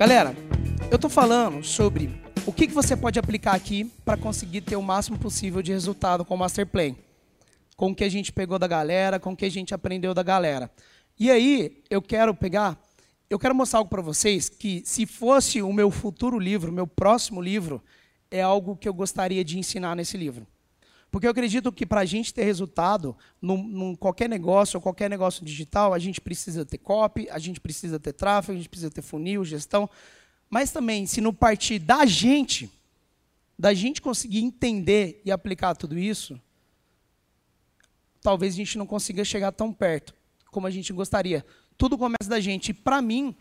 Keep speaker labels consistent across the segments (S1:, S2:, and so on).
S1: Galera, eu tô falando sobre o que, que você pode aplicar aqui para conseguir ter o máximo possível de resultado com o Master Plan. Com o que a gente pegou da galera, com o que a gente aprendeu da galera. E aí, eu quero pegar, eu quero mostrar algo para vocês que, se fosse o meu futuro livro, meu próximo livro, é algo que eu gostaria de ensinar nesse livro. Porque eu acredito que para a gente ter resultado num, num, qualquer negócio ou qualquer negócio digital, a gente precisa ter copy, a gente precisa ter tráfego, a gente precisa ter funil, gestão. Mas também, se não partir da gente, da gente conseguir entender e aplicar tudo isso, talvez a gente não consiga chegar tão perto como a gente gostaria. Tudo começa da gente. E para mim,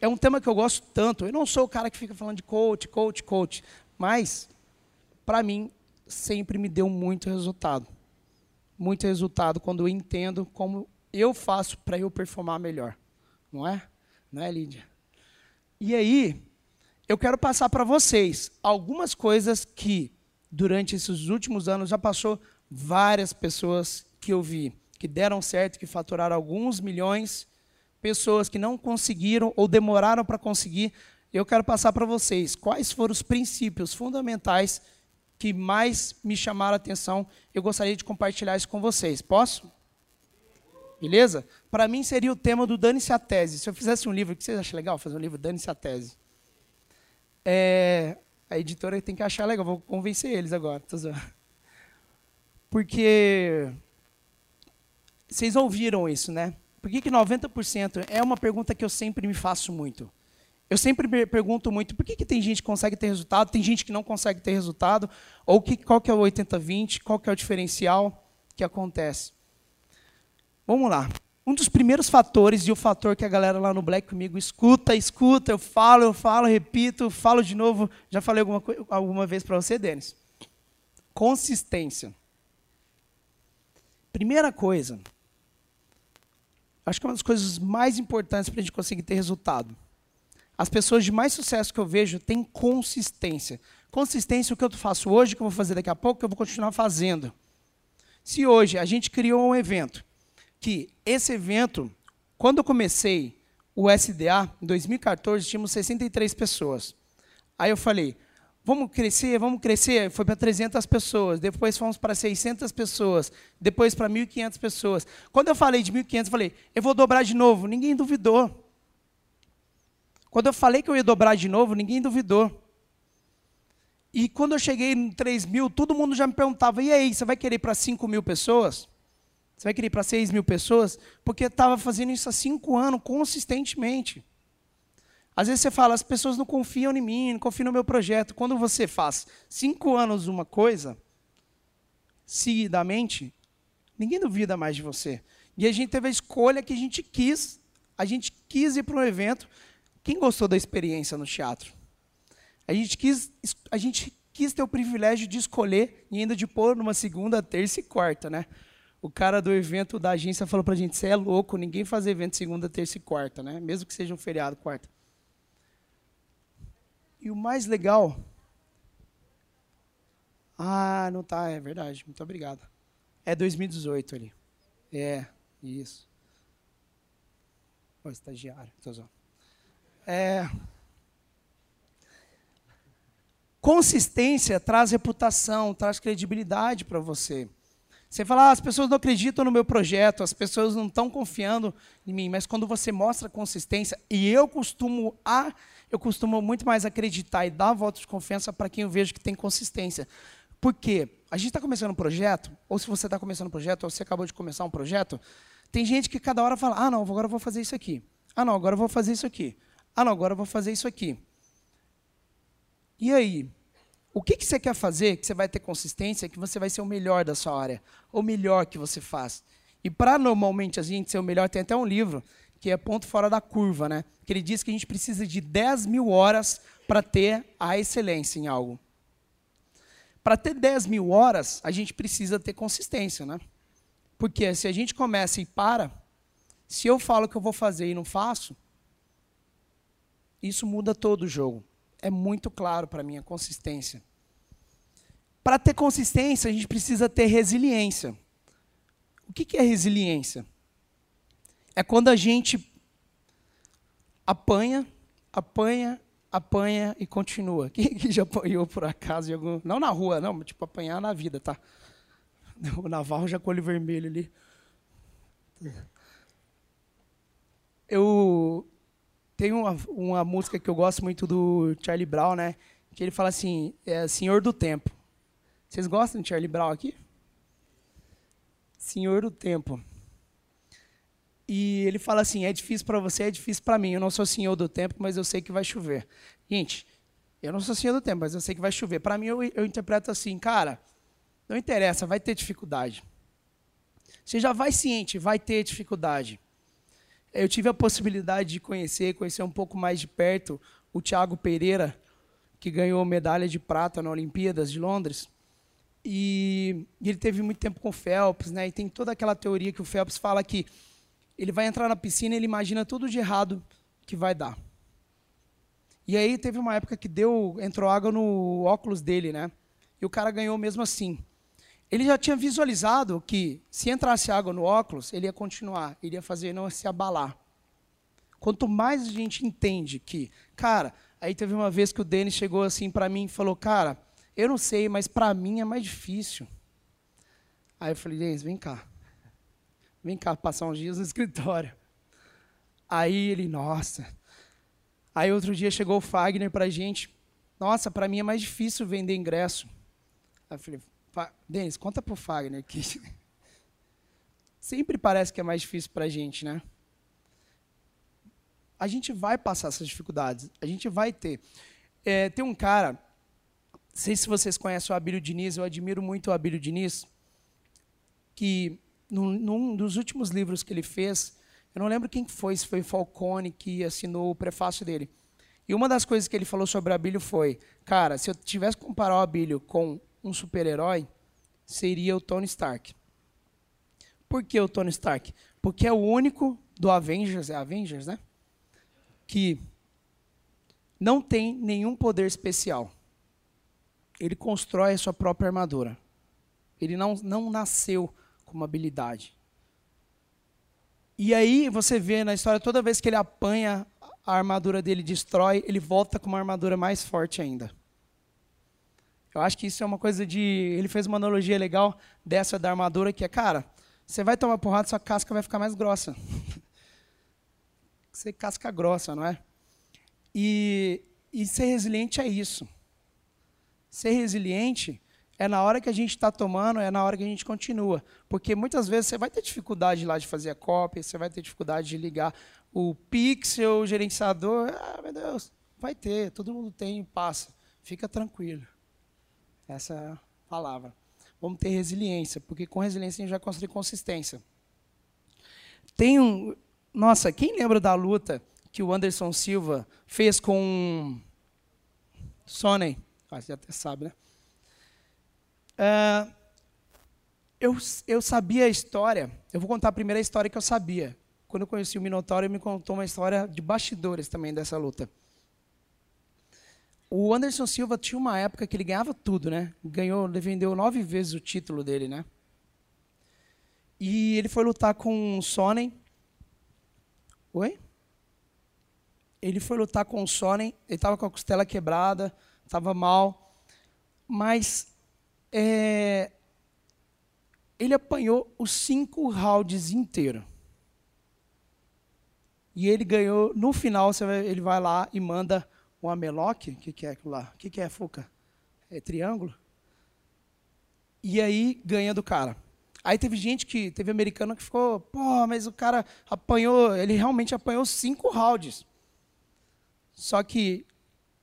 S1: é um tema que eu gosto tanto. Eu não sou o cara que fica falando de coach, coach, coach. Mas, para mim, sempre me deu muito resultado. Muito resultado quando eu entendo como eu faço para eu performar melhor. Não é? Não é, Lídia? E aí, eu quero passar para vocês algumas coisas que, durante esses últimos anos, já passou várias pessoas que eu vi, que deram certo, que faturaram alguns milhões, pessoas que não conseguiram ou demoraram para conseguir. Eu quero passar para vocês quais foram os princípios fundamentais que mais me chamaram a atenção, eu gostaria de compartilhar isso com vocês. Posso? Beleza? Para mim seria o tema do Dane-se a Tese. Se eu fizesse um livro, o que vocês acham legal? Fazer um livro Dane-se a Tese. É, a editora tem que achar legal, vou convencer eles agora. Porque vocês ouviram isso, né? Por que, que 90% é uma pergunta que eu sempre me faço muito. Eu sempre pergunto muito por que, que tem gente que consegue ter resultado, tem gente que não consegue ter resultado, ou que, qual que é o 80-20, qual que é o diferencial que acontece. Vamos lá. Um dos primeiros fatores, e o fator que a galera lá no Black comigo escuta, escuta, eu falo, eu falo, repito, falo de novo, já falei alguma, alguma vez para você, Denis. Consistência. Primeira coisa, acho que é uma das coisas mais importantes para a gente conseguir ter resultado as pessoas de mais sucesso que eu vejo têm consistência. Consistência, o que eu faço hoje, o que eu vou fazer daqui a pouco, que eu vou continuar fazendo. Se hoje a gente criou um evento, que esse evento, quando eu comecei o SDA, em 2014, tínhamos 63 pessoas. Aí eu falei, vamos crescer, vamos crescer. Foi para 300 pessoas, depois fomos para 600 pessoas, depois para 1.500 pessoas. Quando eu falei de 1.500, eu falei, eu vou dobrar de novo. Ninguém duvidou. Quando eu falei que eu ia dobrar de novo, ninguém duvidou. E quando eu cheguei em 3 mil, todo mundo já me perguntava: e aí, você vai querer para 5 mil pessoas? Você vai querer para 6 mil pessoas? Porque eu estava fazendo isso há 5 anos, consistentemente. Às vezes você fala, as pessoas não confiam em mim, não confiam no meu projeto. Quando você faz 5 anos uma coisa, seguidamente, ninguém duvida mais de você. E a gente teve a escolha que a gente quis, a gente quis ir para um evento quem gostou da experiência no teatro? A gente quis, a gente quis ter o privilégio de escolher e ainda de pôr numa segunda, terça e quarta, né? O cara do evento da agência falou pra gente: você é louco, ninguém faz evento segunda, terça e quarta, né? Mesmo que seja um feriado quarta. E o mais legal. Ah, não tá, é verdade. Muito obrigado. É 2018 ali. É, isso. O estagiário. Tô zoando. É... Consistência traz reputação, traz credibilidade para você. Você fala, ah, as pessoas não acreditam no meu projeto, as pessoas não estão confiando em mim, mas quando você mostra consistência, e eu costumo a, eu costumo muito mais acreditar e dar voto de confiança para quem eu vejo que tem consistência. Por quê? A gente está começando um projeto, ou se você está começando um projeto, ou você acabou de começar um projeto, tem gente que cada hora fala, ah, não, agora eu vou fazer isso aqui. Ah, não, agora eu vou fazer isso aqui. Ah, não, agora eu vou fazer isso aqui. E aí? O que, que você quer fazer que você vai ter consistência, que você vai ser o melhor da sua área? O melhor que você faz. E para normalmente a gente ser o melhor, tem até um livro que é Ponto Fora da Curva, né? que ele diz que a gente precisa de 10 mil horas para ter a excelência em algo. Para ter 10 mil horas, a gente precisa ter consistência. Né? Porque se a gente começa e para, se eu falo que eu vou fazer e não faço, isso muda todo o jogo. É muito claro para mim a consistência. Para ter consistência, a gente precisa ter resiliência. O que é resiliência? É quando a gente apanha, apanha, apanha e continua. Quem que já apanhou por acaso? Algum... Não na rua, não, tipo apanhar na vida, tá? O Navarro já com olho vermelho ali. Eu tenho uma, uma música que eu gosto muito do Charlie Brown, né? Que ele fala assim, é Senhor do Tempo. Vocês gostam de Charlie Brown aqui? Senhor do Tempo. E ele fala assim: é difícil para você, é difícil para mim. Eu não sou senhor do tempo, mas eu sei que vai chover. Gente, eu não sou senhor do tempo, mas eu sei que vai chover. Para mim, eu, eu interpreto assim, cara, não interessa, vai ter dificuldade. Você já vai ciente, vai ter dificuldade. Eu tive a possibilidade de conhecer, conhecer um pouco mais de perto o Thiago Pereira, que ganhou medalha de prata na Olimpíadas de Londres. E, ele teve muito tempo com o Phelps, né? E tem toda aquela teoria que o Phelps fala que ele vai entrar na piscina e ele imagina tudo de errado que vai dar. E aí teve uma época que deu, entrou água no óculos dele, né? E o cara ganhou mesmo assim. Ele já tinha visualizado que se entrasse água no óculos, ele ia continuar, ele ia fazer não se abalar. Quanto mais a gente entende que, cara, aí teve uma vez que o Denis chegou assim para mim e falou, cara, eu não sei, mas para mim é mais difícil. Aí eu falei, Denis, vem cá. Vem cá passar uns dias no escritório. Aí ele, nossa. Aí outro dia chegou o Fagner para a gente. Nossa, para mim é mais difícil vender ingresso. Aí eu falei, Denis, conta para o Fagner que sempre parece que é mais difícil para a gente, né? A gente vai passar essas dificuldades, a gente vai ter. É, tem um cara, não sei se vocês conhecem o Abílio Diniz, eu admiro muito o Abílio Diniz, que num, num dos últimos livros que ele fez, eu não lembro quem foi, se foi Falcone que assinou o prefácio dele. E uma das coisas que ele falou sobre o Abílio foi, cara, se eu tivesse que comparar o Abílio com um super-herói, seria o Tony Stark. Por que o Tony Stark? Porque é o único do Avengers, é Avengers, né? Que não tem nenhum poder especial. Ele constrói a sua própria armadura. Ele não, não nasceu com uma habilidade. E aí você vê na história, toda vez que ele apanha, a armadura dele destrói, ele volta com uma armadura mais forte ainda. Eu acho que isso é uma coisa de. Ele fez uma analogia legal dessa da armadura, que é, cara, você vai tomar porrada, sua casca vai ficar mais grossa. você casca grossa, não é? E, e ser resiliente é isso. Ser resiliente é na hora que a gente está tomando, é na hora que a gente continua. Porque muitas vezes você vai ter dificuldade lá de fazer a cópia, você vai ter dificuldade de ligar o pixel, o gerenciador. Ah, meu Deus, vai ter, todo mundo tem e passa. Fica tranquilo. Essa palavra. Vamos ter resiliência, porque com resiliência a gente vai construir consistência. Tem um. Nossa, quem lembra da luta que o Anderson Silva fez com Sony? Ah, você até sabe, né? Uh, eu, eu sabia a história. Eu vou contar a primeira história que eu sabia. Quando eu conheci o Minotauro, ele me contou uma história de bastidores também dessa luta. O Anderson Silva tinha uma época que ele ganhava tudo, né? Ganhou, vendeu nove vezes o título dele, né? E ele foi lutar com o Sonnen. Oi? Ele foi lutar com o Sonnen. Ele estava com a costela quebrada, estava mal. Mas é, ele apanhou os cinco rounds inteiros. E ele ganhou, no final, ele vai lá e manda um ameloque. O que, que é aquilo lá? O que, que é, Fuca? É triângulo? E aí ganha do cara. Aí teve gente que, teve americano que ficou, pô, mas o cara apanhou, ele realmente apanhou cinco rounds. Só que,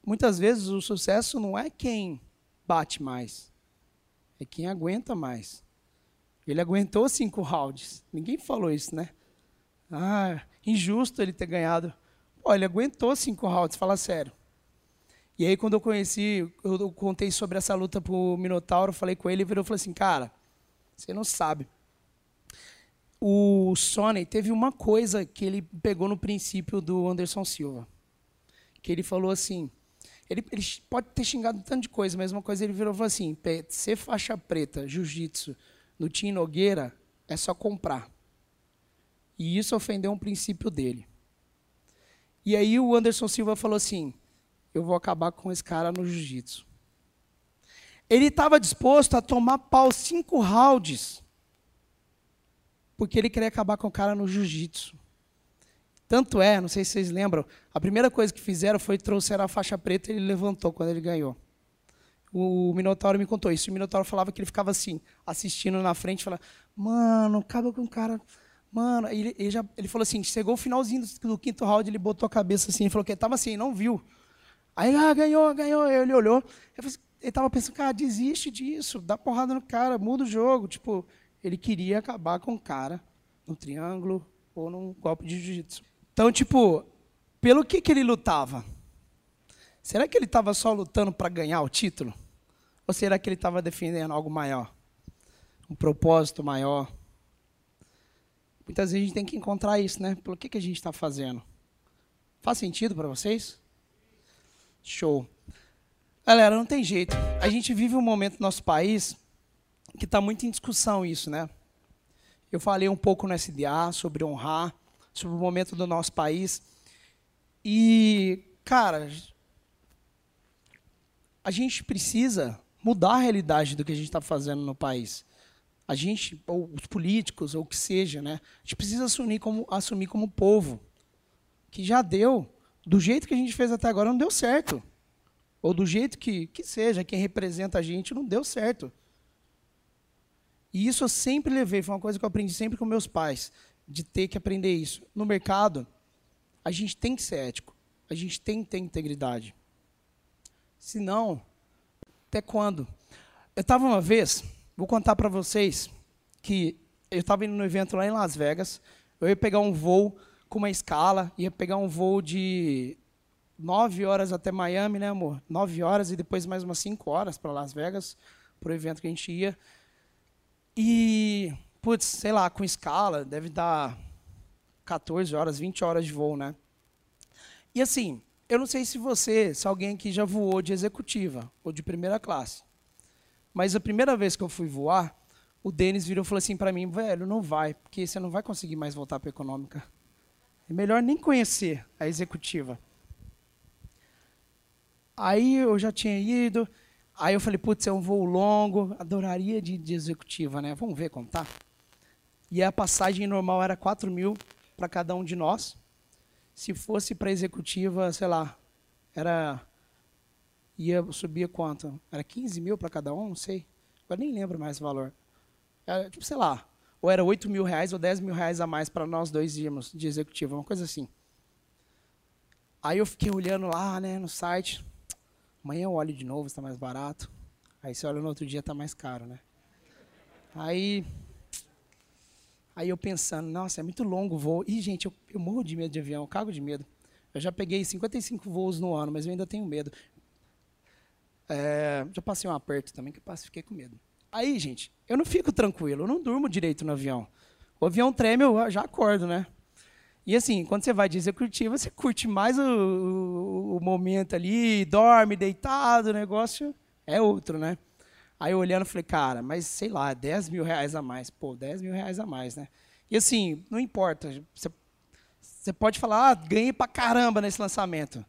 S1: muitas vezes, o sucesso não é quem bate mais é quem aguenta mais. Ele aguentou cinco rounds. Ninguém falou isso, né? Ah, injusto ele ter ganhado. Pô, ele aguentou cinco rounds, fala sério. E aí, quando eu conheci, eu contei sobre essa luta pro Minotauro, falei com ele, ele virou e falou assim, cara, você não sabe. O Sony teve uma coisa que ele pegou no princípio do Anderson Silva. Que ele falou assim, ele, ele, pode ter xingado tanto de coisa, mas uma coisa ele virou e falou assim: ser faixa preta, jiu-jitsu, no Tim Nogueira, é só comprar. E isso ofendeu um princípio dele. E aí o Anderson Silva falou assim: eu vou acabar com esse cara no jiu-jitsu. Ele estava disposto a tomar pau cinco rounds, porque ele queria acabar com o cara no jiu-jitsu. Tanto é, não sei se vocês lembram, a primeira coisa que fizeram foi trouxer a faixa preta e ele levantou quando ele ganhou. O Minotauro me contou isso. O Minotauro falava que ele ficava assim, assistindo na frente, falava, mano, acaba com o cara. Mano, ele, ele, já, ele falou assim, chegou o finalzinho do, do, quinto round, ele botou a cabeça assim, ele falou que ele estava assim, não viu. Aí, ah, ganhou, ganhou. Ele olhou, ele estava pensando, cara, desiste disso, dá porrada no cara, muda o jogo. Tipo, ele queria acabar com o cara no triângulo ou num golpe de jiu-jitsu. Então, tipo, pelo que, que ele lutava? Será que ele estava só lutando para ganhar o título? Ou será que ele estava defendendo algo maior? Um propósito maior? Muitas vezes a gente tem que encontrar isso, né? Pelo que, que a gente está fazendo? Faz sentido para vocês? Show. Galera, não tem jeito. A gente vive um momento no nosso país que está muito em discussão isso, né? Eu falei um pouco no SDA sobre honrar, sobre o momento do nosso país. E, cara, a gente precisa mudar a realidade do que a gente está fazendo no país. A gente, ou os políticos, ou o que seja, né? A gente precisa assumir como, assumir como povo que já deu, do jeito que a gente fez até agora, não deu certo. Ou do jeito que, que seja, quem representa a gente, não deu certo. E isso eu sempre levei, foi uma coisa que eu aprendi sempre com meus pais de ter que aprender isso. No mercado, a gente tem que ser ético. A gente tem que ter integridade. Senão, até quando? Eu estava uma vez, vou contar para vocês, que eu estava indo no evento lá em Las Vegas, eu ia pegar um voo com uma escala, ia pegar um voo de nove horas até Miami, né, amor? Nove horas e depois mais umas cinco horas para Las Vegas, para o evento que a gente ia. E putz, sei lá, com escala, deve dar 14 horas, 20 horas de voo, né? E assim, eu não sei se você, se alguém aqui já voou de executiva ou de primeira classe. Mas a primeira vez que eu fui voar, o Denis virou e falou assim para mim, velho, não vai, porque você não vai conseguir mais voltar para econômica. É melhor nem conhecer a executiva. Aí eu já tinha ido, aí eu falei, putz, é um voo longo, adoraria de, de executiva, né? Vamos ver como tá. E a passagem normal era 4 mil para cada um de nós. Se fosse para executiva, sei lá, era. ia subir quanto? Era 15 mil para cada um? Não sei. Agora nem lembro mais o valor. Era, tipo, sei lá. Ou era 8 mil reais ou 10 mil reais a mais para nós dois irmos de executiva, uma coisa assim. Aí eu fiquei olhando lá, né, no site. Amanhã eu olho de novo, está mais barato. Aí você olha no outro dia, está mais caro, né? Aí Aí eu pensando, nossa, é muito longo o voo. Ih, gente, eu, eu morro de medo de avião, eu cago de medo. Eu já peguei 55 voos no ano, mas eu ainda tenho medo. É, já passei um aperto também, que eu fiquei com medo. Aí, gente, eu não fico tranquilo, eu não durmo direito no avião. O avião treme, eu já acordo, né? E assim, quando você vai de executivo, você curte mais o, o, o momento ali, dorme deitado, o negócio é outro, né? Aí eu olhando, falei, cara, mas sei lá, 10 mil reais a mais. Pô, 10 mil reais a mais, né? E assim, não importa. Você, você pode falar, ah, ganhei pra caramba nesse lançamento.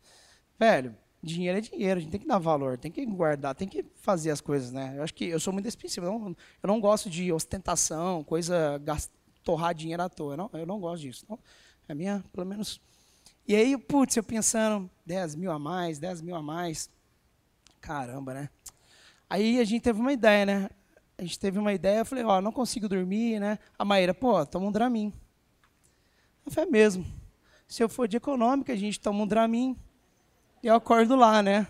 S1: Velho, dinheiro é dinheiro, a gente tem que dar valor, tem que guardar, tem que fazer as coisas, né? Eu acho que eu sou muito expressivo, eu não, eu não gosto de ostentação, coisa, gastar, torrar dinheiro à toa. Eu não, eu não gosto disso. Então, é minha, pelo menos. E aí, putz, eu pensando, 10 mil a mais, 10 mil a mais. Caramba, né? Aí a gente teve uma ideia, né? A gente teve uma ideia, eu falei, ó, não consigo dormir, né? A Maíra, pô, toma um Dramin. Eu falei, é mesmo. Se eu for de econômica, a gente toma um Dramin e eu acordo lá, né?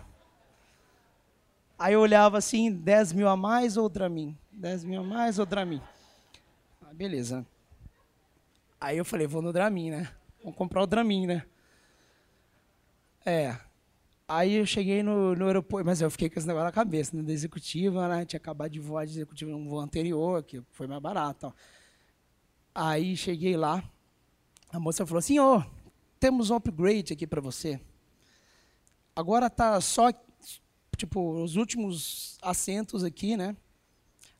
S1: Aí eu olhava assim, 10 mil a mais ou Dramin? 10 mil a mais ou Dramin? Ah, beleza. Aí eu falei, vou no Dramin, né? Vamos comprar o Dramin, né? É, Aí eu cheguei no, no aeroporto, mas eu fiquei com esse negócio na cabeça, né, da executiva, né? Tinha acabado de voar de executiva num voo anterior, que foi mais barato. Ó. Aí cheguei lá, a moça falou assim, oh, temos um upgrade aqui para você. Agora tá só, tipo, os últimos assentos aqui, né?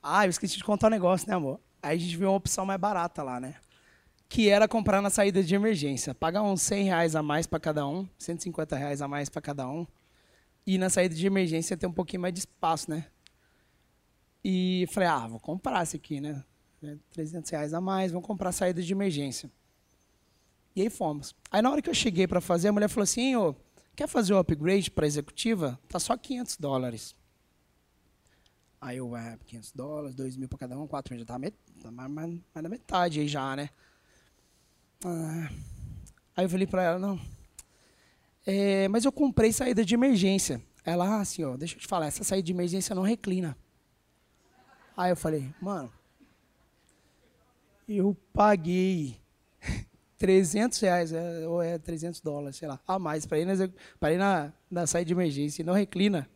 S1: Ah, eu esqueci de contar um negócio, né, amor? Aí a gente viu uma opção mais barata lá, né? que era comprar na saída de emergência. Pagar uns 100 reais a mais para cada um, 150 reais a mais para cada um. E na saída de emergência ter um pouquinho mais de espaço, né? E falei, ah, vou comprar esse aqui, né? 300 reais a mais, vamos comprar a saída de emergência. E aí fomos. Aí na hora que eu cheguei para fazer, a mulher falou assim, ô, quer fazer o upgrade para executiva? Tá só 500 dólares. Aí eu, é, 500 dólares, 2 mil para cada um, 4 mil, já tá, met tá mais, mais, mais da metade aí já, né? Ah, aí eu falei para ela, não, é, mas eu comprei saída de emergência. Ela, ah, assim, ó, deixa eu te falar, essa saída de emergência não reclina. Aí eu falei, mano, eu paguei 300 reais, é, ou é 300 dólares, sei lá, a mais, para ir, na, ir na, na saída de emergência não reclina.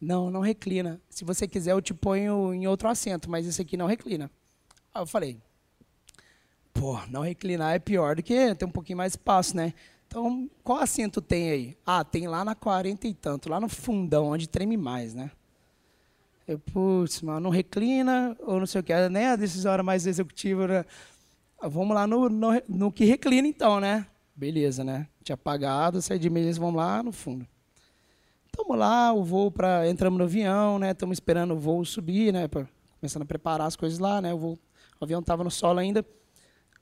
S1: Não, não reclina. Se você quiser, eu te ponho em outro assento, mas esse aqui não reclina. Aí eu falei, pô, não reclinar é pior do que ter um pouquinho mais espaço, né? Então, qual assento tem aí? Ah, tem lá na 40 e tanto, lá no fundão, onde treme mais, né? Eu, putz, mano, não reclina, ou não sei o que, nem a decisora mais executiva, né? Vamos lá no, no, no que reclina então, né? Beleza, né? Tinha pagado, saí de emergência, vamos lá no fundo. Estamos lá, o voo para entramos no avião, né? Estamos esperando o voo subir, né? Pra, começando a preparar as coisas lá, né? O, voo, o avião estava no solo ainda.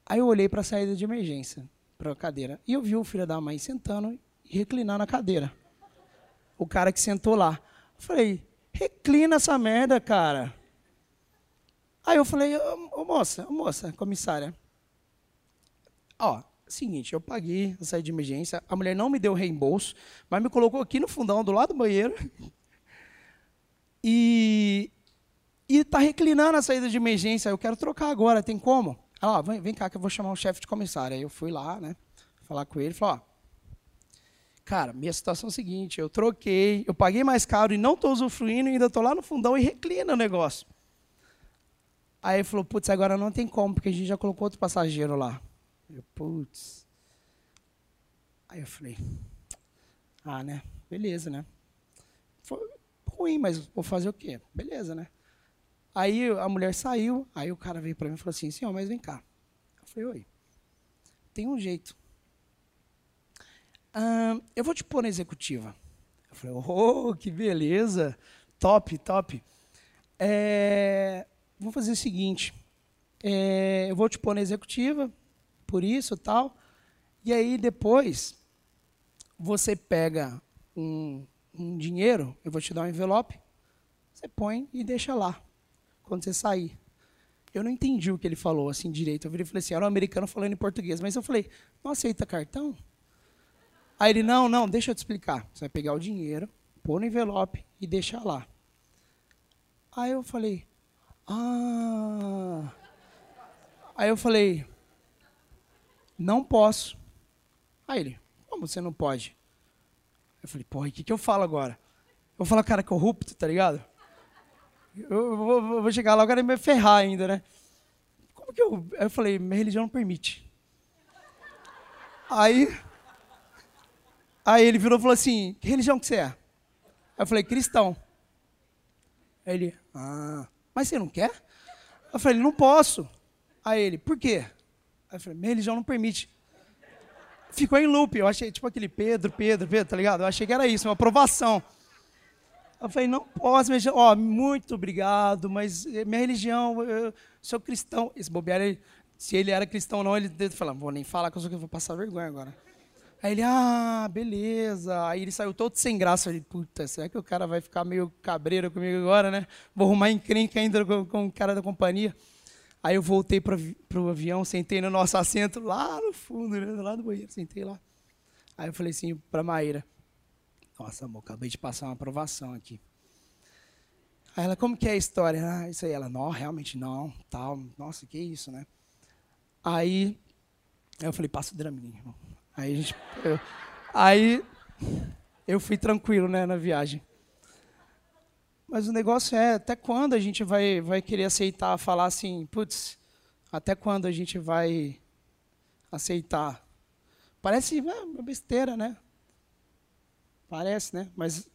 S1: Aí eu olhei para a saída de emergência, para a cadeira, e eu vi o filho da mãe sentando e reclinando na cadeira. O cara que sentou lá. Eu falei, reclina essa merda, cara. Aí eu falei, ô, ô moça, ô, moça, comissária, ó, Seguinte, eu paguei a saída de emergência, a mulher não me deu reembolso, mas me colocou aqui no fundão do lado do banheiro. E está reclinando a saída de emergência. Eu quero trocar agora, tem como? Ela, vem, vem cá que eu vou chamar o chefe de comissário. Aí eu fui lá, né, falar com ele, falou, ó, cara, minha situação é a seguinte, eu troquei, eu paguei mais caro e não estou usufruindo, e ainda estou lá no fundão e reclina o negócio. Aí ele falou, putz, agora não tem como, porque a gente já colocou outro passageiro lá. Eu, putz. Aí eu falei, ah, né? Beleza, né? Foi ruim, mas vou fazer o quê? Beleza, né? Aí a mulher saiu, aí o cara veio para mim e falou assim, senhor, mas vem cá. Eu falei, oi. Tem um jeito. Ah, eu vou te pôr na executiva. Eu falei, oh, que beleza. Top, top. É, vou fazer o seguinte. É, eu vou te pôr na executiva, por isso tal. E aí depois você pega um, um dinheiro, eu vou te dar um envelope, você põe e deixa lá, quando você sair. Eu não entendi o que ele falou assim direito. Eu virei e falei assim, era um americano falando em português. Mas eu falei, não aceita cartão? Aí ele, não, não, deixa eu te explicar. Você vai pegar o dinheiro, pôr no envelope e deixar lá. Aí eu falei, ah. Aí eu falei, não posso. Aí ele, como você não pode? Eu falei, porra, o que, que eu falo agora? Eu vou falar cara corrupto, tá ligado? Eu vou, vou chegar lá agora e me ferrar ainda, né? Como que eu. Aí eu falei, minha religião não permite. Aí. Aí ele virou e falou assim: que religião que você é? Aí eu falei, cristão. Aí ele, ah, mas você não quer? Eu falei, não posso. Aí ele, por quê? Aí eu falei, minha religião não permite. Ficou em loop, eu achei, tipo aquele Pedro, Pedro, Pedro, tá ligado? Eu achei que era isso, uma aprovação. Eu falei, não posso, minha ó, oh, muito obrigado, mas minha religião, eu sou cristão. Esse bobear, ele, se ele era cristão ou não, ele falou, vou nem falar que eu vou passar vergonha agora. Aí ele, ah, beleza. Aí ele saiu todo sem graça. Eu falei, puta, será que o cara vai ficar meio cabreiro comigo agora, né? Vou arrumar encrenca ainda com, com o cara da companhia. Aí eu voltei para o avião, sentei no nosso assento lá no fundo, né, lá do banheiro, sentei lá. Aí eu falei assim para Maíra, nossa, amor, acabei de passar uma aprovação aqui. Aí ela, como que é a história? Ah, isso aí. Ela, não, realmente não, tal. Nossa, que isso, né? Aí eu falei, passa o Dramin. Aí a gente, eu, aí eu fui tranquilo, né, na viagem. Mas o negócio é, até quando a gente vai, vai querer aceitar, falar assim, putz, até quando a gente vai aceitar? Parece uma besteira, né? Parece, né? Mas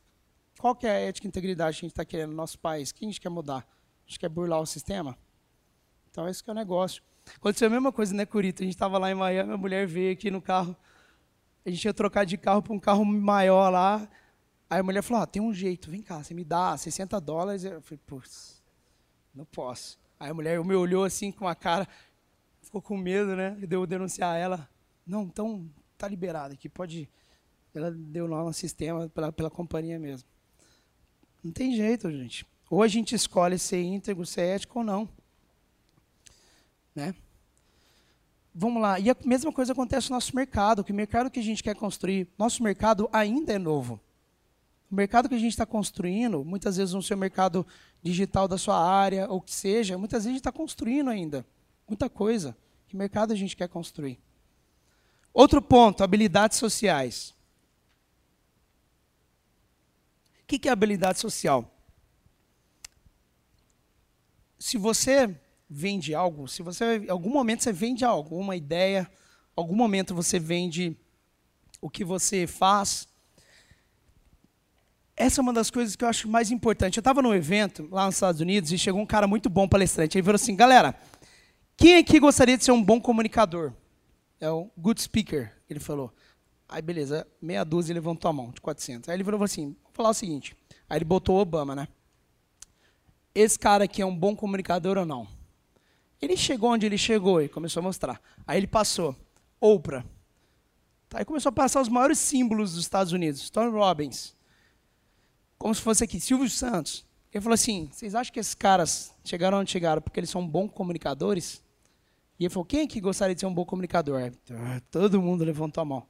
S1: qual que é a ética e integridade que a gente está querendo no nosso país? O que a gente quer mudar? A gente quer burlar o sistema? Então, esse que é o negócio. Aconteceu a mesma coisa, né, Curito? A gente estava lá em Miami, a mulher veio aqui no carro. A gente ia trocar de carro para um carro maior lá. Aí a mulher falou: ah, tem um jeito, vem cá, você me dá 60 dólares. Eu falei: putz, não posso. Aí a mulher me olhou assim com uma cara, ficou com medo, né? Deu denunciar ela. Não, então tá liberado aqui, pode ir. Ela deu lá no sistema pela, pela companhia mesmo. Não tem jeito, gente. Ou a gente escolhe ser íntegro, ser ético ou não. Né? Vamos lá. E a mesma coisa acontece no nosso mercado. Que o mercado que a gente quer construir, nosso mercado ainda é novo. O mercado que a gente está construindo, muitas vezes no seu mercado digital da sua área, ou que seja, muitas vezes a gente está construindo ainda. Muita coisa. Que mercado a gente quer construir? Outro ponto, habilidades sociais. O que é habilidade social? Se você vende algo, se você, em algum momento você vende algo, uma ideia, algum momento você vende o que você faz, essa é uma das coisas que eu acho mais importante. Eu estava num evento lá nos Estados Unidos e chegou um cara muito bom palestrante. Ele falou assim: galera, quem aqui gostaria de ser um bom comunicador? É o good speaker, ele falou. Aí, beleza, meia dúzia levantou a mão, de 400. Aí ele falou assim: vou falar o seguinte. Aí ele botou o Obama, né? Esse cara aqui é um bom comunicador ou não? Ele chegou onde ele chegou e começou a mostrar. Aí ele passou. Oprah. Tá, aí começou a passar os maiores símbolos dos Estados Unidos. Tony Robbins. Como se fosse aqui, Silvio Santos. Ele falou assim: vocês acham que esses caras chegaram onde chegaram porque eles são bons comunicadores? E ele falou: quem é que gostaria de ser um bom comunicador? Todo mundo levantou a mão.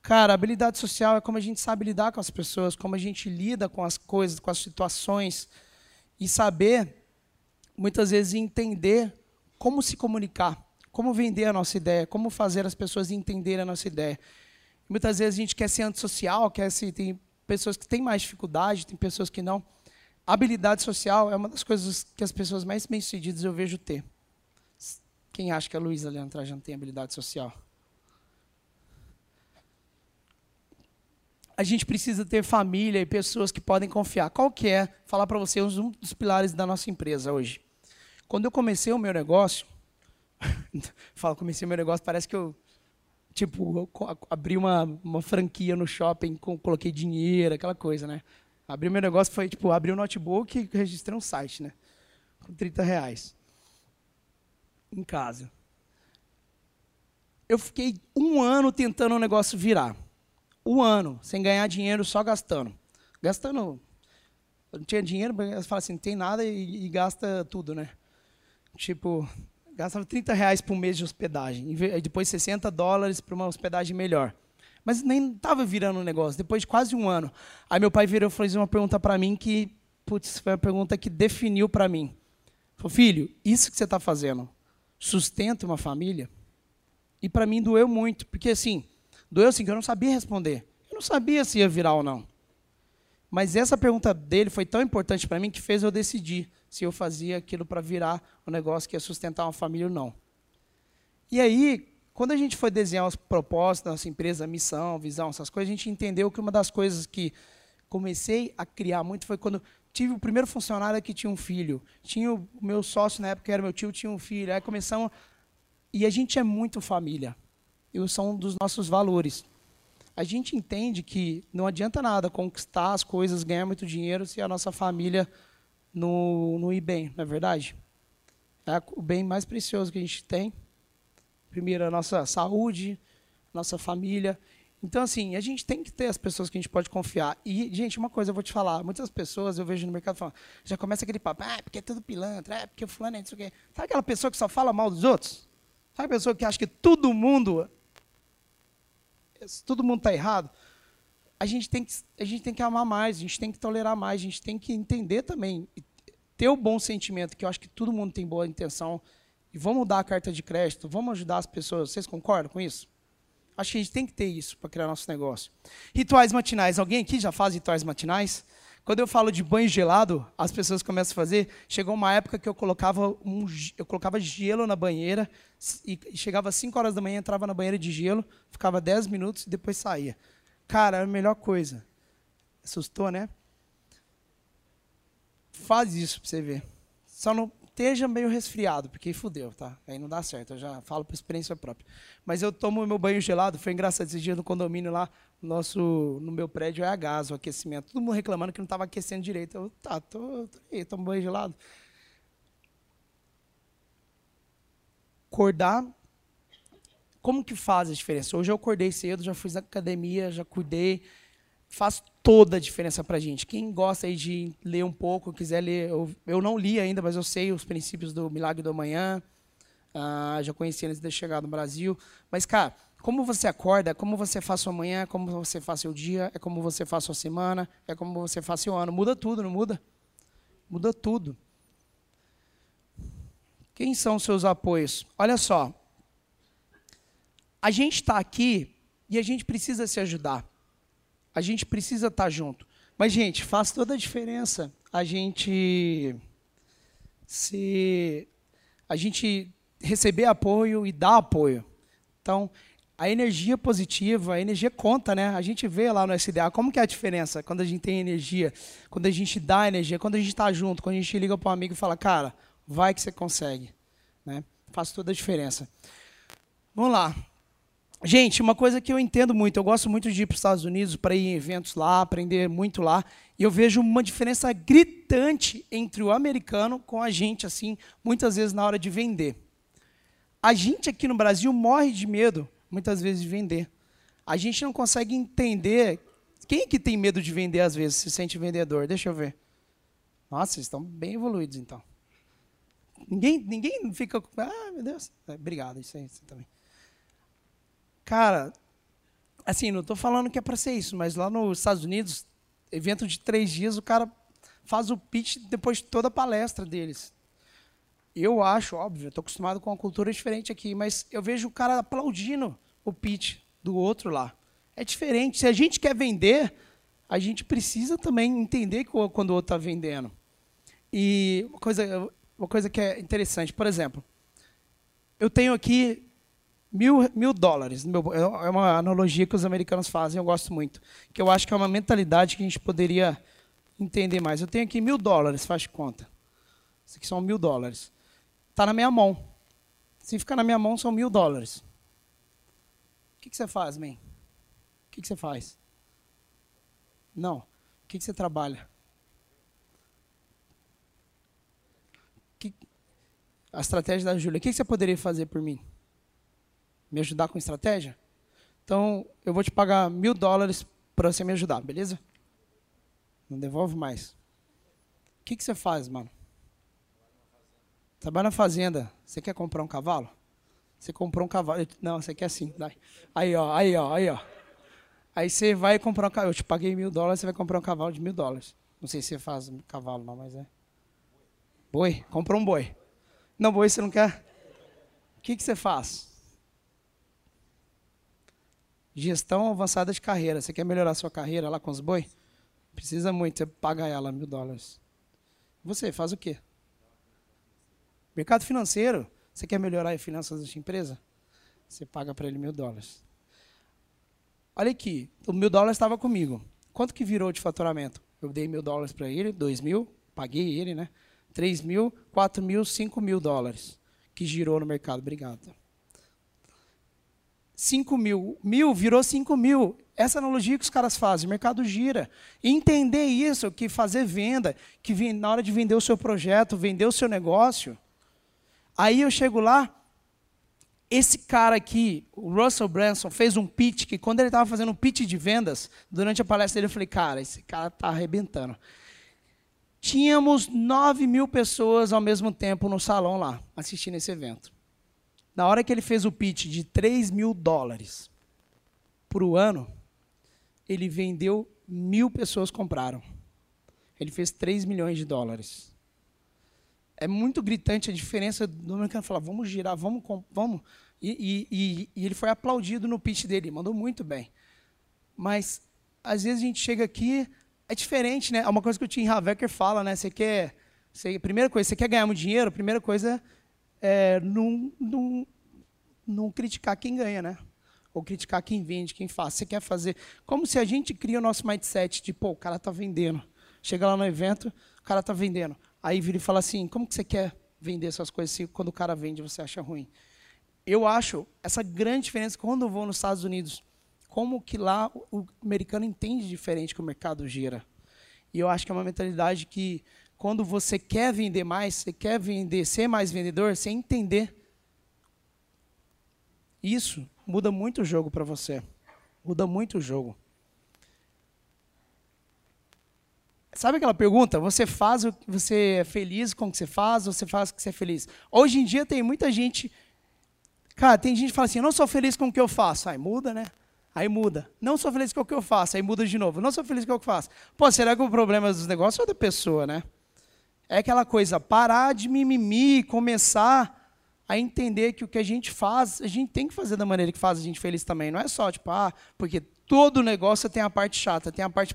S1: Cara, habilidade social é como a gente sabe lidar com as pessoas, como a gente lida com as coisas, com as situações. E saber, muitas vezes, entender como se comunicar, como vender a nossa ideia, como fazer as pessoas entenderem a nossa ideia. Muitas vezes a gente quer ser antissocial, quer se tem pessoas que têm mais dificuldade, tem pessoas que não. Habilidade social é uma das coisas que as pessoas mais bem-sucedidas eu vejo ter. Quem acha que a Luísa Leandro Trajano tem habilidade social? A gente precisa ter família e pessoas que podem confiar. Qual que é? Falar para você um dos pilares da nossa empresa hoje. Quando eu comecei o meu negócio, falo comecei o meu negócio, parece que eu tipo, abri uma, uma franquia no shopping, coloquei dinheiro, aquela coisa, né? Abri meu negócio foi, tipo, abri um notebook e registrei um site, né? Com 30 reais. Em casa. Eu fiquei um ano tentando o negócio virar. Um ano, sem ganhar dinheiro, só gastando. Gastando. Eu não tinha dinheiro, você fala assim, não tem nada e, e gasta tudo, né? Tipo, gastava 30 reais por mês de hospedagem, e depois 60 dólares para uma hospedagem melhor. Mas nem estava virando um negócio, depois de quase um ano. Aí meu pai virou e fez uma pergunta para mim que, putz, foi a pergunta que definiu para mim. Falou, filho, isso que você está fazendo sustenta uma família? E para mim doeu muito, porque assim, doeu assim que eu não sabia responder. Eu não sabia se ia virar ou não. Mas essa pergunta dele foi tão importante para mim que fez eu decidir se eu fazia aquilo para virar um negócio que ia sustentar uma família ou não. E aí, quando a gente foi desenhar os propósitos da nossa empresa, missão, visão, essas coisas, a gente entendeu que uma das coisas que comecei a criar muito foi quando tive o primeiro funcionário que tinha um filho. Tinha o meu sócio na época, que era meu tio, tinha um filho. Aí começamos. E a gente é muito família. E são um dos nossos valores a gente entende que não adianta nada conquistar as coisas, ganhar muito dinheiro, se a nossa família não, não ir bem, não é verdade? É o bem mais precioso que a gente tem. Primeiro, a nossa saúde, nossa família. Então, assim, a gente tem que ter as pessoas que a gente pode confiar. E, gente, uma coisa eu vou te falar: muitas pessoas eu vejo no mercado falando, já começa aquele papo, ah, porque é tudo pilantra, é porque o fulano é isso aqui. Sabe aquela pessoa que só fala mal dos outros? Sabe a pessoa que acha que todo mundo todo mundo está errado, a gente, tem que, a gente tem que amar mais, a gente tem que tolerar mais, a gente tem que entender também, ter o bom sentimento, que eu acho que todo mundo tem boa intenção, e vamos dar a carta de crédito, vamos ajudar as pessoas. Vocês concordam com isso? Acho que a gente tem que ter isso para criar nosso negócio. Rituais matinais. Alguém aqui já faz rituais matinais? Quando eu falo de banho gelado, as pessoas começam a fazer. Chegou uma época que eu colocava, um, eu colocava gelo na banheira e chegava às 5 horas da manhã, entrava na banheira de gelo, ficava 10 minutos e depois saía. Cara, era a melhor coisa. Assustou, né? Faz isso para você ver. Só não esteja meio resfriado, porque fudeu, tá? Aí não dá certo, eu já falo por experiência própria. Mas eu tomo meu banho gelado, foi engraçado esse dia no condomínio lá, nosso, no meu prédio é a gás, o aquecimento. Todo mundo reclamando que não estava aquecendo direito. Eu, tá, tô, tô aí, tomo banho gelado. Acordar, como que faz a diferença? Hoje eu acordei cedo, já fui na academia, já cuidei, faz toda a diferença para a gente. Quem gosta aí de ler um pouco, quiser ler, eu, eu, não li ainda, mas eu sei os princípios do Milagre do Amanhã, ah, já conheci antes de chegar no Brasil. Mas, cara, como você acorda, como você faz sua manhã, como você faz seu dia, é como você faz sua semana, é como você faz seu ano. Muda tudo, não muda? Muda tudo. Quem são os seus apoios? Olha só. A gente está aqui e a gente precisa se ajudar. A gente precisa estar junto. Mas, gente, faz toda a diferença a gente se a gente receber apoio e dar apoio. Então, a energia positiva, a energia conta, né? A gente vê lá no SDA como que é a diferença quando a gente tem energia, quando a gente dá energia, quando a gente está junto, quando a gente liga para um amigo e fala, cara, vai que você consegue, né? Faz toda a diferença. Vamos lá. Gente, uma coisa que eu entendo muito, eu gosto muito de ir para os Estados Unidos para ir em eventos lá, aprender muito lá, e eu vejo uma diferença gritante entre o americano com a gente, assim, muitas vezes na hora de vender. A gente aqui no Brasil morre de medo, muitas vezes, de vender. A gente não consegue entender. Quem é que tem medo de vender às vezes, se sente vendedor? Deixa eu ver. Nossa, vocês estão bem evoluídos então. Ninguém, ninguém fica. Ah, meu Deus. É, obrigado, isso aí, isso também. Cara, assim, não estou falando que é para ser isso, mas lá nos Estados Unidos, evento de três dias, o cara faz o pitch depois de toda a palestra deles. Eu acho, óbvio, estou acostumado com uma cultura diferente aqui, mas eu vejo o cara aplaudindo o pitch do outro lá. É diferente. Se a gente quer vender, a gente precisa também entender quando o outro está vendendo. E uma coisa, uma coisa que é interessante, por exemplo, eu tenho aqui mil, mil dólares. É uma analogia que os americanos fazem, eu gosto muito. Que eu acho que é uma mentalidade que a gente poderia entender mais. Eu tenho aqui mil dólares, faz conta. Isso aqui são mil dólares. Está na minha mão. Se ficar na minha mão, são mil dólares. Que, que você faz, man? O que, que você faz? Não. O que, que você trabalha? Que... A estratégia da Júlia. O que, que você poderia fazer por mim? me ajudar com estratégia? Então, eu vou te pagar mil dólares para você me ajudar, beleza? Não devolve mais. O que, que você faz, mano? Trabalha na fazenda. Você quer comprar um cavalo? Você comprou um cavalo. Não, você quer sim. Aí, ó, aí, ó, aí, ó. Aí você vai comprar um cavalo. Eu te paguei mil dólares, você vai comprar um cavalo de mil dólares. Não sei se você faz cavalo, não, mas é. Boi? Comprou um boi. Não, boi você não quer? O que, que você faz? Gestão avançada de carreira. Você quer melhorar sua carreira lá com os boi? Precisa muito, você paga ela mil dólares. Você faz o quê? Mercado financeiro. Você quer melhorar as finanças da sua empresa? Você paga para ele mil dólares. Olha aqui, o mil dólares estava comigo. Quanto que virou de faturamento? Eu dei mil dólares para ele, dois mil, paguei ele, né? Três mil, quatro mil, cinco mil dólares que girou no mercado. Obrigado. 5 mil. Mil virou 5 mil. Essa analogia que os caras fazem, o mercado gira. Entender isso, que fazer venda, que na hora de vender o seu projeto, vender o seu negócio. Aí eu chego lá, esse cara aqui, o Russell Branson, fez um pitch que quando ele estava fazendo um pitch de vendas, durante a palestra dele, eu falei, cara, esse cara está arrebentando. Tínhamos 9 mil pessoas ao mesmo tempo no salão lá, assistindo esse evento. Na hora que ele fez o pitch de 3 mil dólares o ano, ele vendeu mil pessoas compraram. Ele fez 3 milhões de dólares. É muito gritante a diferença do americano falar, vamos girar, vamos. vamos. E, e, e, ele foi aplaudido no pitch dele, mandou muito bem. Mas, às vezes, a gente chega aqui, é diferente, né? É uma coisa que o Tim Havecker fala, né? Você quer. Você, primeira coisa, você quer ganhar muito dinheiro, a primeira coisa é, não, não, não criticar quem ganha, né? Ou criticar quem vende, quem faz. Você quer fazer. Como se a gente cria o nosso mindset de, pô, o cara está vendendo. Chega lá no evento, o cara está vendendo. Aí vira e fala assim: como que você quer vender suas coisas se quando o cara vende você acha ruim. Eu acho essa grande diferença quando eu vou nos Estados Unidos, como que lá o americano entende diferente que o mercado gira. E eu acho que é uma mentalidade que quando você quer vender mais, você quer vender, ser mais vendedor, você entender isso muda muito o jogo para você. Muda muito o jogo. Sabe aquela pergunta? Você faz o que você é feliz com o que você faz, ou você faz o que você é feliz? Hoje em dia tem muita gente. Cara, tem gente que fala assim: eu não sou feliz com o que eu faço. Aí muda, né? Aí muda. Não sou feliz com o que eu faço. Aí muda de novo. Não sou feliz com o que eu faço. Pô, será que o problema dos negócios é da pessoa, né? É aquela coisa, parar de mimimi, começar a entender que o que a gente faz, a gente tem que fazer da maneira que faz a gente feliz também. Não é só, tipo, ah, porque todo negócio tem a parte chata, tem a parte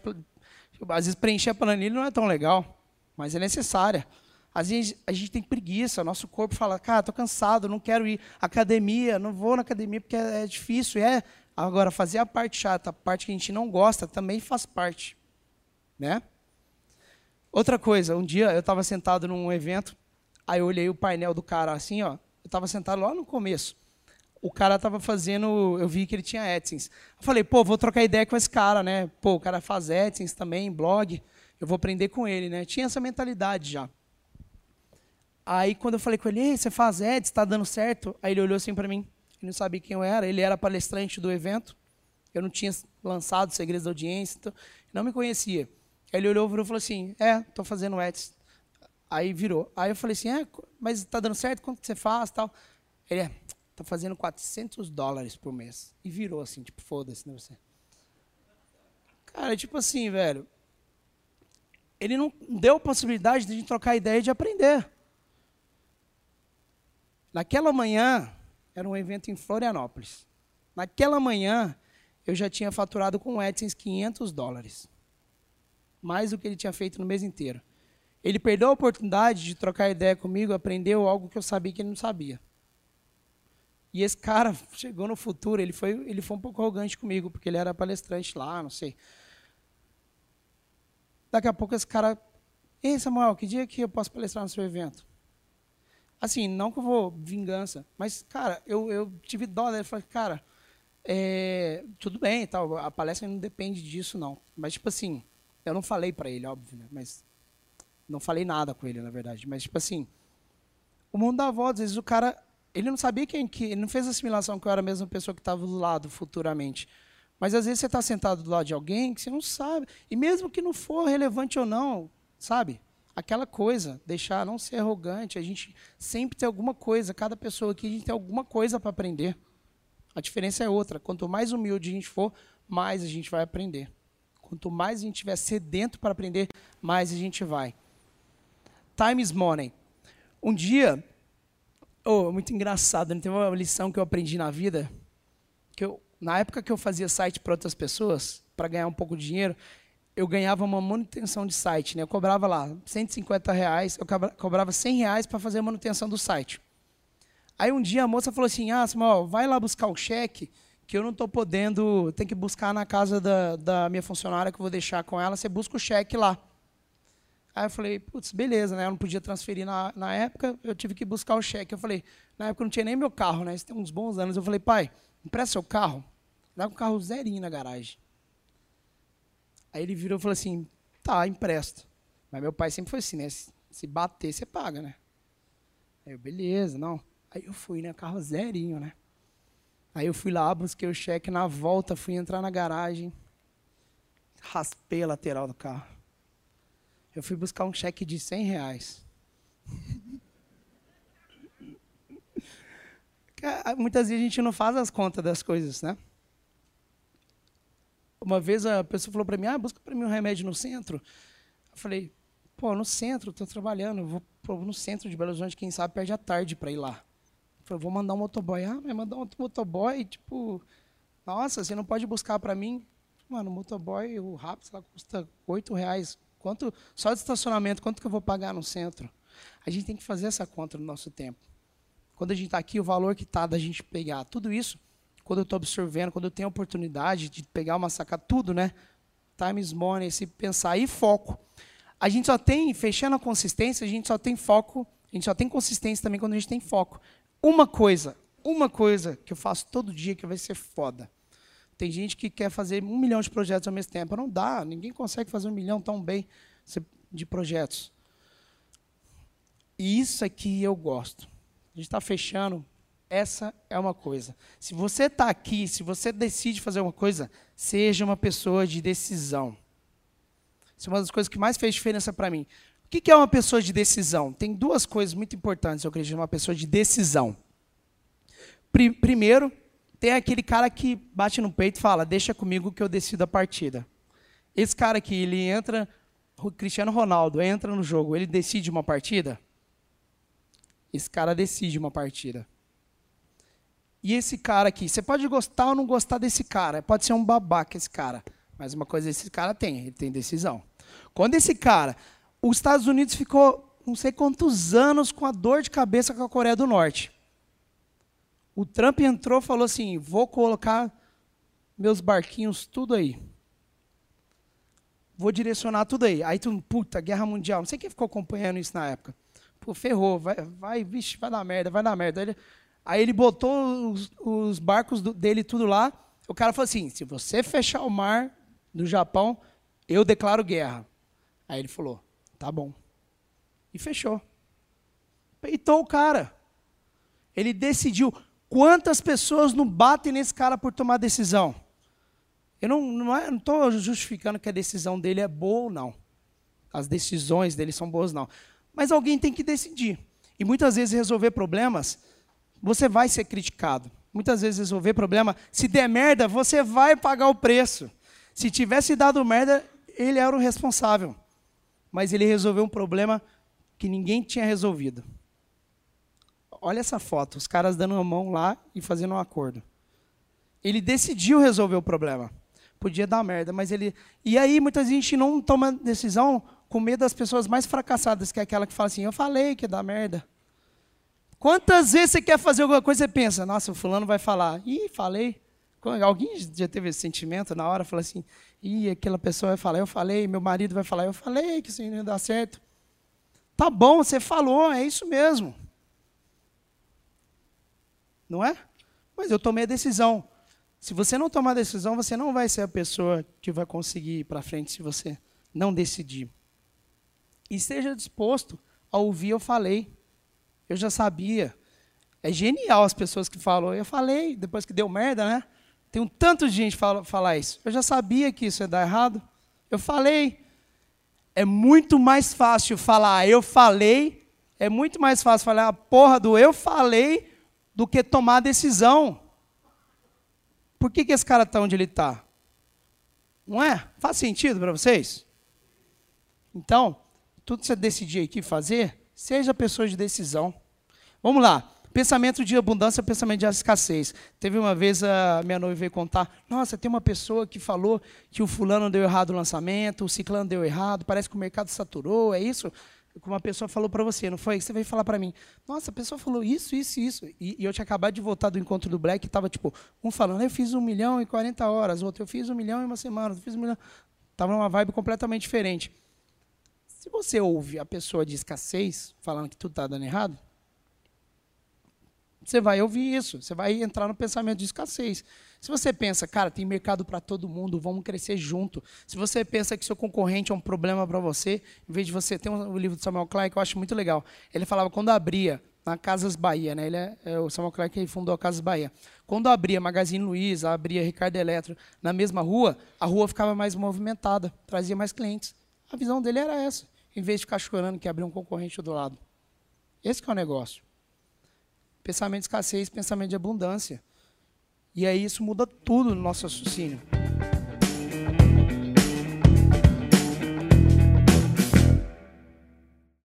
S1: às vezes preencher a planilha não é tão legal, mas é necessária. Às vezes a gente tem preguiça, nosso corpo fala, cara, estou cansado, não quero ir à academia, não vou na academia porque é, difícil. É. Agora, fazer a parte chata, a parte que a gente não gosta, também faz parte. Né? Outra coisa, um dia eu estava sentado num evento, aí eu olhei o painel do cara assim, ó, eu estava sentado lá no começo o cara estava fazendo, eu vi que ele tinha AdSense. Eu falei, pô, vou trocar ideia com esse cara, né? Pô, o cara faz AdSense também, blog, eu vou aprender com ele, né? Tinha essa mentalidade já. Aí quando eu falei com ele, você faz ads, está dando certo? Aí ele olhou assim para mim, ele não sabia quem eu era, ele era palestrante do evento, eu não tinha lançado Segredos da Audiência, então, não me conhecia. Aí ele olhou e falou assim, é, estou fazendo ads. Aí virou. Aí eu falei assim, é, mas está dando certo? Quanto que você faz? Tal. Ele é, tá fazendo 400 dólares por mês. E virou assim, tipo, foda-se, né, você? Cara, tipo assim, velho. Ele não deu possibilidade de a gente trocar ideia e de aprender. Naquela manhã, era um evento em Florianópolis. Naquela manhã, eu já tinha faturado com o AdSense 500 dólares. Mais do que ele tinha feito no mês inteiro. Ele perdeu a oportunidade de trocar ideia comigo, aprendeu algo que eu sabia que ele não sabia. E esse cara chegou no futuro, ele foi, ele foi um pouco arrogante comigo, porque ele era palestrante lá, não sei. Daqui a pouco esse cara, ei Samuel, que dia que eu posso palestrar no seu evento? Assim, não que eu vou vingança, mas, cara, eu, eu tive dó dele, falei, cara, é, tudo bem tal, a palestra não depende disso, não. Mas, tipo assim, eu não falei para ele, óbvio, né? Mas não falei nada com ele, na verdade. Mas, tipo assim, o mundo dá volta, às vezes o cara ele não sabia quem que. Ele não fez assimilação que eu era a mesma pessoa que estava do lado futuramente. Mas às vezes você está sentado do lado de alguém que você não sabe. E mesmo que não for relevante ou não, sabe? Aquela coisa, deixar, não ser arrogante. A gente sempre tem alguma coisa, cada pessoa aqui, a gente tem alguma coisa para aprender. A diferença é outra. Quanto mais humilde a gente for, mais a gente vai aprender. Quanto mais a gente estiver sedento para aprender, mais a gente vai. Time is money. Um dia, Oh, muito engraçado, né? Tem uma lição que eu aprendi na vida, que eu, na época que eu fazia site para outras pessoas, para ganhar um pouco de dinheiro, eu ganhava uma manutenção de site, né? Eu cobrava lá 150 reais, eu cobrava 100 reais para fazer a manutenção do site. Aí um dia a moça falou assim, ah, Samuel, vai lá buscar o cheque, que eu não estou podendo, tem que buscar na casa da, da minha funcionária que eu vou deixar com ela, você busca o cheque lá. Aí eu falei, putz, beleza, né? Eu não podia transferir na, na época, eu tive que buscar o cheque. Eu falei, na época não tinha nem meu carro, né? Isso tem uns bons anos. Eu falei, pai, empresta seu carro. Dá um carro zerinho na garagem. Aí ele virou e falou assim, tá, empresta. Mas meu pai sempre foi assim, né? Se, se bater, você paga, né? Aí eu, beleza, não. Aí eu fui, né? Carro zerinho, né? Aí eu fui lá, busquei o cheque, na volta fui entrar na garagem, raspei a lateral do carro. Eu fui buscar um cheque de 100 reais. Muitas vezes a gente não faz as contas das coisas, né? Uma vez a pessoa falou para mim, ah, busca para mim um remédio no centro. Eu falei, pô, no centro, estou trabalhando, vou no centro de Belo Horizonte, quem sabe perde a tarde para ir lá. Eu falei, vou mandar um motoboy. Ah, mas mandar um motoboy, tipo, nossa, você não pode buscar para mim? Mano, o motoboy, o rápido, lá, custa oito reais. Quanto, só de estacionamento, quanto que eu vou pagar no centro? A gente tem que fazer essa conta no nosso tempo. Quando a gente está aqui, o valor que está da gente pegar tudo isso, quando eu estou absorvendo, quando eu tenho a oportunidade de pegar uma sacada, tudo, né? Time is money, esse pensar e foco. A gente só tem, fechando a consistência, a gente só tem foco A gente só tem consistência também quando a gente tem foco. Uma coisa, uma coisa que eu faço todo dia que vai ser foda. Tem gente que quer fazer um milhão de projetos ao mesmo tempo. Não dá, ninguém consegue fazer um milhão tão bem de projetos. E isso aqui eu gosto. A gente está fechando. Essa é uma coisa. Se você está aqui, se você decide fazer uma coisa, seja uma pessoa de decisão. Isso é uma das coisas que mais fez diferença para mim. O que é uma pessoa de decisão? Tem duas coisas muito importantes, eu acredito, uma pessoa de decisão. Primeiro, tem aquele cara que bate no peito e fala: Deixa comigo que eu decido a partida. Esse cara aqui, ele entra, o Cristiano Ronaldo entra no jogo, ele decide uma partida? Esse cara decide uma partida. E esse cara aqui, você pode gostar ou não gostar desse cara, pode ser um babaca esse cara, mas uma coisa esse cara tem, ele tem decisão. Quando esse cara, os Estados Unidos ficou não sei quantos anos com a dor de cabeça com a Coreia do Norte. O Trump entrou e falou assim: vou colocar meus barquinhos tudo aí. Vou direcionar tudo aí. Aí tu, puta, guerra mundial. Não sei quem ficou acompanhando isso na época. Pô, ferrou, vai, vai, vixe, vai dar merda, vai dar merda. Aí ele, aí ele botou os, os barcos do, dele tudo lá. O cara falou assim: se você fechar o mar do Japão, eu declaro guerra. Aí ele falou: tá bom. E fechou. Peitou o cara. Ele decidiu. Quantas pessoas não batem nesse cara por tomar decisão? Eu não estou é, justificando que a decisão dele é boa ou não. As decisões dele são boas ou não. Mas alguém tem que decidir. E muitas vezes resolver problemas, você vai ser criticado. Muitas vezes resolver problema, se der merda, você vai pagar o preço. Se tivesse dado merda, ele era o responsável. Mas ele resolveu um problema que ninguém tinha resolvido olha essa foto, os caras dando a mão lá e fazendo um acordo. Ele decidiu resolver o problema. Podia dar merda, mas ele. E aí, muita gente não toma decisão com medo das pessoas mais fracassadas, que é aquela que fala assim: Eu falei que ia dar merda. Quantas vezes você quer fazer alguma coisa e pensa: Nossa, o fulano vai falar. Ih, falei. Alguém já teve esse sentimento na hora? Fala assim: Ih, aquela pessoa vai falar, eu falei. Meu marido vai falar, eu falei que isso não ia dar certo. Tá bom, você falou, é isso mesmo não é? Mas eu tomei a decisão. Se você não tomar a decisão, você não vai ser a pessoa que vai conseguir ir para frente se você não decidir. E esteja disposto a ouvir eu falei. Eu já sabia. É genial as pessoas que falam, eu falei, depois que deu merda, né? Tem um tanto de gente fala, falar isso. Eu já sabia que isso ia dar errado. Eu falei. É muito mais fácil falar eu falei, é muito mais fácil falar a porra do eu falei do que tomar a decisão. Por que, que esse cara está onde ele está? Não é? Faz sentido para vocês? Então, tudo que você decidir aqui fazer, seja pessoa de decisão. Vamos lá. Pensamento de abundância, pensamento de escassez. Teve uma vez a minha noiva veio contar: Nossa, tem uma pessoa que falou que o fulano deu errado o lançamento, o ciclano deu errado, parece que o mercado saturou, é isso? Como uma pessoa falou para você, não foi? Você veio falar para mim, nossa, a pessoa falou isso, isso, isso. E, e eu tinha acabado de voltar do encontro do Black e estava, tipo, um falando, eu fiz um milhão em 40 horas, outro, eu fiz um milhão em uma semana, eu fiz um milhão. Estava numa vibe completamente diferente. Se você ouve a pessoa de escassez falando que tudo está dando errado, você vai ouvir isso, você vai entrar no pensamento de escassez. Se você pensa, cara, tem mercado para todo mundo, vamos crescer junto. Se você pensa que seu concorrente é um problema para você, em vez de você tem um, livro do Samuel Clark que eu acho muito legal. Ele falava quando abria na Casas Bahia, né? Ele é, é o Samuel Clark que fundou a Casas Bahia. Quando abria Magazine Luiza, abria Ricardo Eletro na mesma rua, a rua ficava mais movimentada, trazia mais clientes. A visão dele era essa, em vez de ficar chorando que abriu um concorrente do lado. Esse é o negócio. Pensamento de escassez, pensamento de abundância. E aí isso muda tudo no nosso raciocínio.